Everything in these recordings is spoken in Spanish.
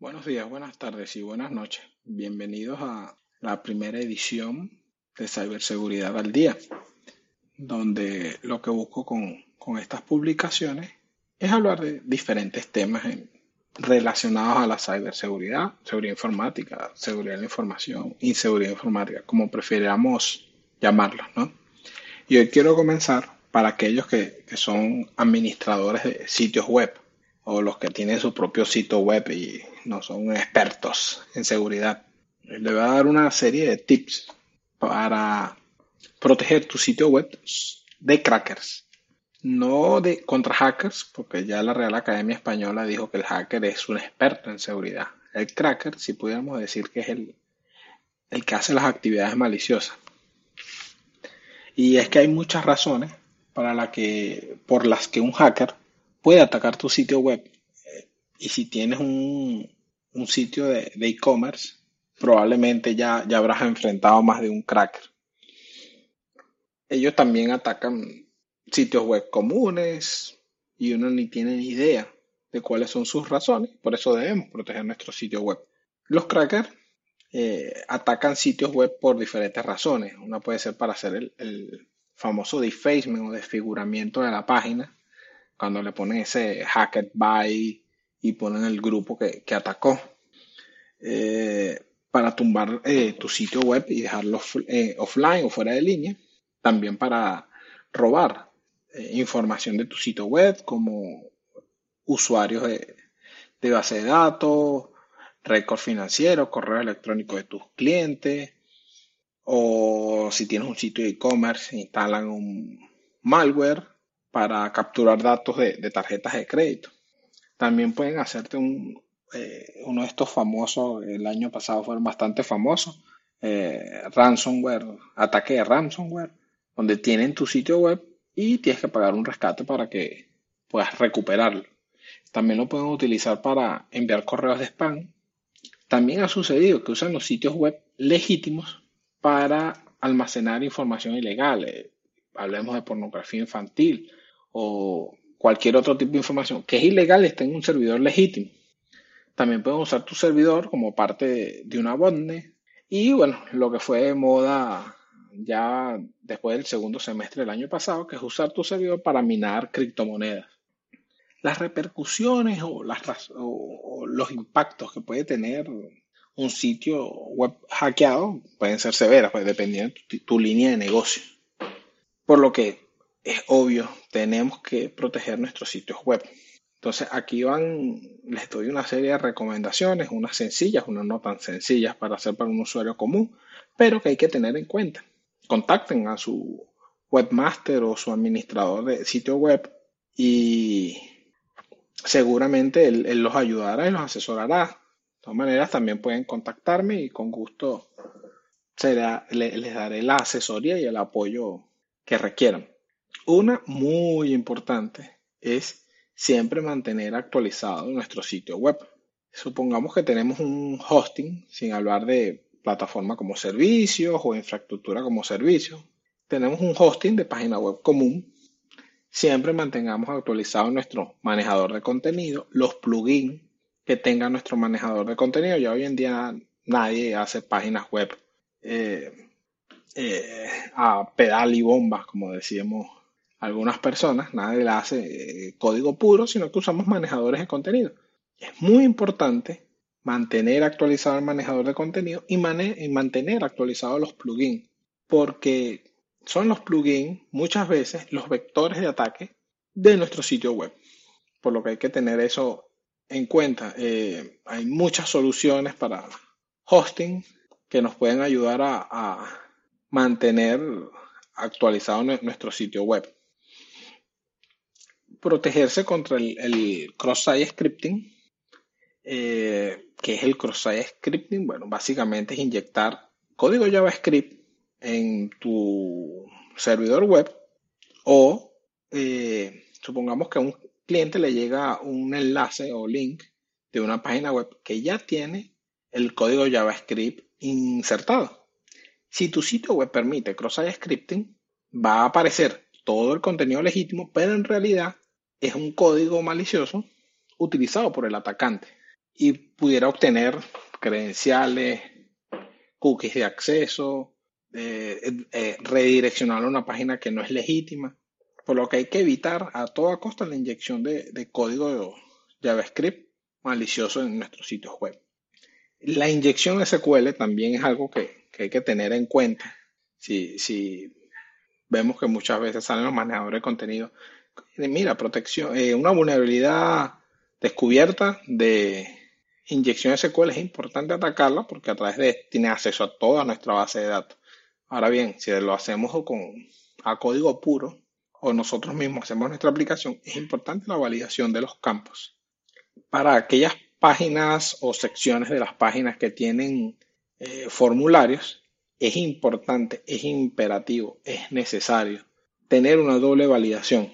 Buenos días, buenas tardes y buenas noches. Bienvenidos a la primera edición de Ciberseguridad al Día, donde lo que busco con, con estas publicaciones es hablar de diferentes temas relacionados a la ciberseguridad, seguridad informática, seguridad de la información, inseguridad informática, como prefiramos llamarlos, ¿no? Y hoy quiero comenzar para aquellos que, que son administradores de sitios web o los que tienen su propio sitio web y no son expertos en seguridad. Les voy a dar una serie de tips para proteger tu sitio web de crackers. No de contra hackers, porque ya la Real Academia Española dijo que el hacker es un experto en seguridad. El cracker, si pudiéramos decir que es el, el que hace las actividades maliciosas. Y es que hay muchas razones para que, por las que un hacker puede atacar tu sitio web. Y si tienes un, un sitio de de e-commerce, probablemente ya, ya habrás enfrentado más de un cracker. Ellos también atacan sitios web comunes y uno ni tiene ni idea de cuáles son sus razones. Por eso debemos proteger nuestro sitio web. Los crackers eh, atacan sitios web por diferentes razones. Una puede ser para hacer el, el famoso defacement o desfiguramiento de la página, cuando le ponen ese hacked by y ponen el grupo que, que atacó. Eh, para tumbar eh, tu sitio web y dejarlo eh, offline o fuera de línea. También para robar información de tu sitio web, como usuarios de, base de datos, récord financiero, correo electrónico de tus clientes, o si tienes un sitio de e-commerce, instalan un malware para capturar datos de tarjetas de crédito. También pueden hacerte un, eh, uno de estos famosos, el año pasado fueron bastante famosos, eh, ransomware, ataque de ransomware, donde tienen tu sitio web y tienes que pagar un rescate para que puedas recuperarlo. También lo pueden utilizar para enviar correos de spam. También ha sucedido que usan los sitios web legítimos para almacenar información ilegal. Eh, hablemos de pornografía infantil o cualquier otro tipo de información que es ilegal está en un servidor legítimo. También pueden usar tu servidor como parte de, una botnet. Y bueno, lo que fue de moda ya después del segundo semestre del año pasado, que es usar tu servidor para minar criptomonedas. Las repercusiones o los impactos que puede tener un sitio web hackeado pueden ser severas, pues, dependiendo de tu, tu línea de negocio. Por lo que es obvio, tenemos que proteger nuestros sitios web. Entonces aquí van, les doy una serie de recomendaciones, unas sencillas, unas no tan sencillas para hacer para un usuario común, pero que hay que tener en cuenta. Contacten a su webmaster o su administrador de sitio web y seguramente él, los ayudará y los asesorará. De todas maneras, también pueden contactarme y con gusto les daré la asesoría y el apoyo que requieran. Una muy importante es siempre mantener actualizado nuestro sitio web. Supongamos que tenemos un hosting, sin hablar de plataforma como servicios o infraestructura como servicio. Tenemos un hosting de página web común. Siempre mantengamos actualizado nuestro manejador de contenido, los plugins que tenga nuestro manejador de contenido. Ya hoy en día nadie hace páginas web eh, eh, a pedal y bombas, como decíamos algunas personas. Nadie la hace eh, código puro, sino que usamos manejadores de contenido. Es muy importante mantener actualizado el manejador de contenido y, mane- y mantener actualizados los plugins, porque son los plugins muchas veces los vectores de ataque de nuestro sitio web. Por lo que hay que tener eso en cuenta. Eh, hay muchas soluciones para hosting que nos pueden ayudar a, mantener actualizado nue- nuestro sitio web. Protegerse contra el, cross-site scripting. Eh, ¿qué es el cross-site scripting? Bueno, básicamente es inyectar código JavaScript en tu servidor web o eh, supongamos que a un cliente le llega un enlace o link de una página web que ya tiene el código JavaScript insertado. Si tu sitio web permite cross-site scripting, va a aparecer todo el contenido legítimo, pero en realidad es un código malicioso utilizado por el atacante. y pudiera obtener credenciales, cookies de acceso, eh, eh, redireccionar a una página que no es legítima. Por lo que hay que evitar a toda costa la inyección de, de código JavaScript malicioso en nuestros sitios web. La inyección SQL también es algo que, que hay que tener en cuenta. Si, si, vemos que muchas veces salen los manejadores de contenido, mira, protección, eh, una vulnerabilidad descubierta de inyección SQL es importante atacarla porque a través de tiene acceso a toda nuestra base de datos. Ahora bien, si lo hacemos con a código puro o nosotros mismos hacemos nuestra aplicación, es importante la validación de los campos. Para aquellas páginas o secciones de las páginas que tienen eh, formularios, es importante, es imperativo, es necesario tener una doble validación.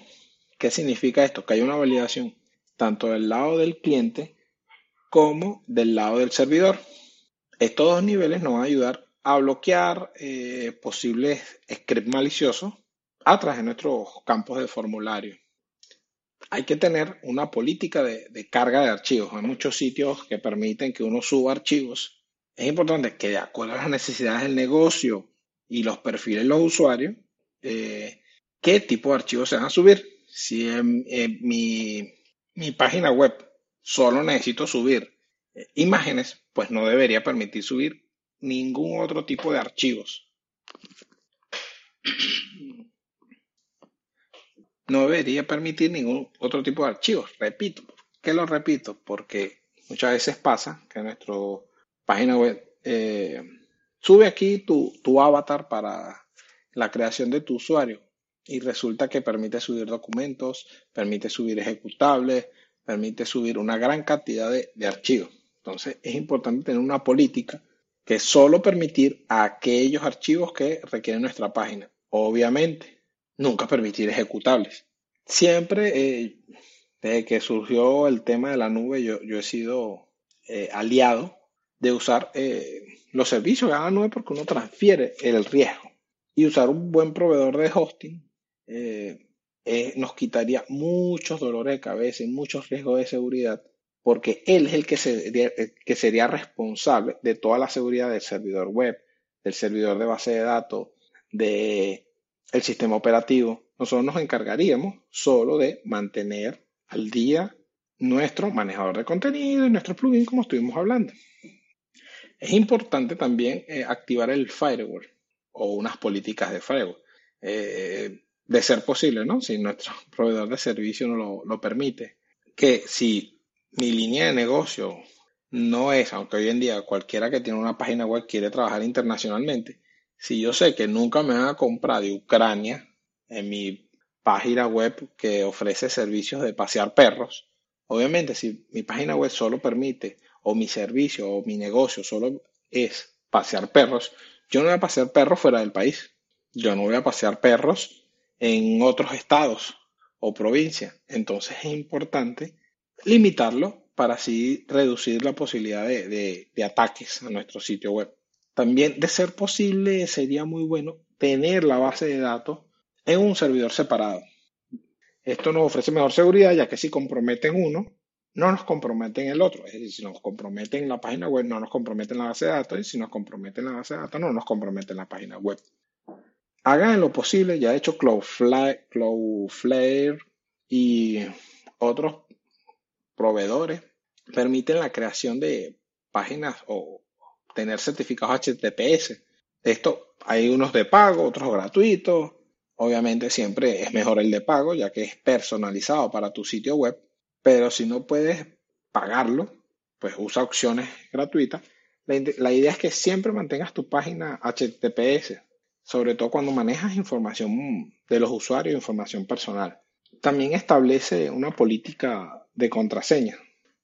¿Qué significa esto? Que hay una validación tanto del lado del cliente como del lado del servidor. Estos dos niveles nos van a ayudar a bloquear eh, posibles scripts maliciosos a través de nuestros campos de formulario. Hay que tener una política de, de, carga de archivos. Hay muchos sitios que permiten que uno suba archivos. Es importante que de acuerdo a las necesidades del negocio y los perfiles de los usuarios, eh, qué tipo de archivos se van a subir. Si en, en mi, página web solo necesito subir eh, imágenes, pues no debería permitir subir ningún otro tipo de archivos. No debería permitir ningún otro tipo de archivos. Repito, ¿qué lo repito? Porque muchas veces pasa que nuestra página web eh, sube aquí tu avatar para la creación de tu usuario y resulta que permite subir documentos, permite subir ejecutables, permite subir una gran cantidad de, archivos. Entonces es importante tener una política que solo permitir aquellos archivos que requieren nuestra página. Obviamente, nunca permitir ejecutables. Siempre, eh, desde que surgió el tema de la nube, yo, he sido eh, aliado de usar eh, los servicios de la nube porque uno transfiere el riesgo. Y usar un buen proveedor de hosting eh, nos quitaría muchos dolores de cabeza y muchos riesgos de seguridad, porque él es el que sería, que sería responsable de toda la seguridad del servidor web, del servidor de base de datos, del el sistema operativo. Nosotros nos encargaríamos solo de mantener al día nuestro manejador de contenido y nuestro plugin, como estuvimos hablando. Es importante también eh, activar el firewall o unas políticas de firewall. Eh, de ser posible, ¿no? Si nuestro proveedor de servicio no lo, permite. Que si mi línea de negocio no es, aunque hoy en día cualquiera que tiene una página web quiere trabajar internacionalmente, si yo sé que nunca me van a comprar de Ucrania en mi página web que ofrece servicios de pasear perros, obviamente si mi página web solo permite, o mi servicio o mi negocio solo es pasear perros, yo no voy a pasear perros fuera del país. Yo no voy a pasear perros en otros estados o provincias. Entonces es importante limitarlo para así reducir la posibilidad de, ataques a nuestro sitio web. También, de ser posible, sería muy bueno tener la base de datos en un servidor separado. Esto nos ofrece mejor seguridad, ya que si comprometen uno, no nos comprometen el otro. Es decir, si nos comprometen la página web, no nos comprometen la base de datos, y si nos comprometen la base de datos, no nos comprometen la página web hagan lo posible, ya he hecho Cloudflare, Cloudflare y otros proveedores permiten la creación de páginas o tener certificados HTTPS. Esto hay unos de pago, otros gratuitos. Obviamente siempre es mejor el de pago ya que es personalizado para tu sitio web, pero si no puedes pagarlo, pues usa opciones gratuitas. La, la idea es que siempre mantengas tu página HTTPS, sobre todo cuando manejas información de los usuarios, información personal. También establece una política de contraseña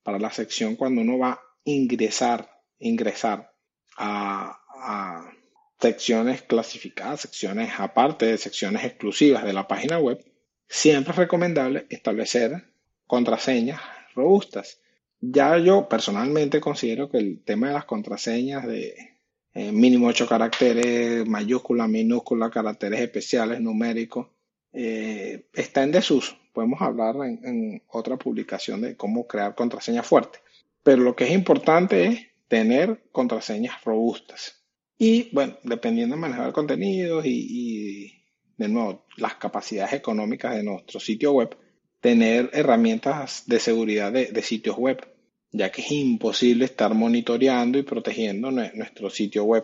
para la sección cuando uno va a ingresar, ingresar a, a secciones clasificadas, secciones aparte de secciones exclusivas de la página web. Siempre es recomendable establecer contraseñas robustas. Ya yo personalmente considero que el tema de las contraseñas de, eh, mínimo ocho caracteres, mayúscula, minúscula, caracteres especiales, numéricos, eh, está en desuso. Podemos hablar en, otra publicación de cómo crear contraseña fuerte. Pero lo que es importante es tener contraseñas robustas. Y bueno, dependiendo de manejar el contenido y, de nuevo, las capacidades económicas de nuestro sitio web, tener herramientas de seguridad de, sitios web, ya que es imposible estar monitoreando y protegiendo nuestro sitio web.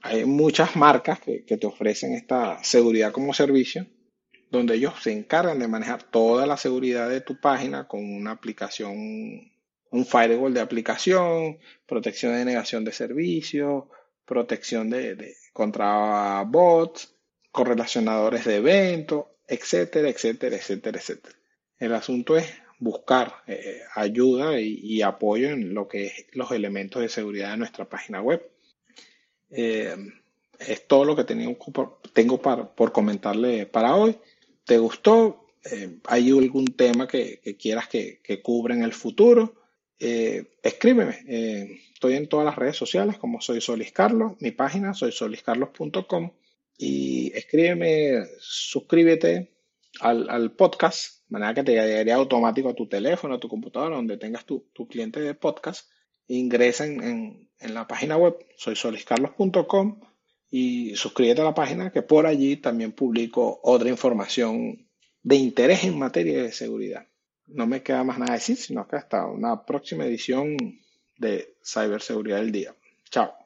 Hay muchas marcas que, te ofrecen esta seguridad como servicio, donde ellos se encargan de manejar toda la seguridad de tu página con una aplicación, un firewall de aplicación, protección de negación de servicio, protección de, contra bots, correlacionadores de eventos, etcétera, etcétera, etcétera, etcétera. El asunto es buscar eh, ayuda y, apoyo en lo que es los elementos de seguridad de nuestra página web. Eh, es todo lo que tengo, por comentarle para hoy. ¿Te gustó? Eh, ¿Hay algún tema que, quieras que, que, cubra en el futuro? escríbeme. estoy en todas las redes sociales como soy Solis Carlos. Mi página soy soliscarlos.com. Y escríbeme, suscríbete al podcast de manera que te llegaría automático a tu teléfono, a tu computadora, donde tengas tu, cliente de podcast. Ingresa en, la página web soysoliscarlos.com y suscríbete a la página que por allí también publico otra información de interés en materia de seguridad. No me queda más nada decir, sino que hasta una próxima edición de Ciberseguridad del Día. Chao.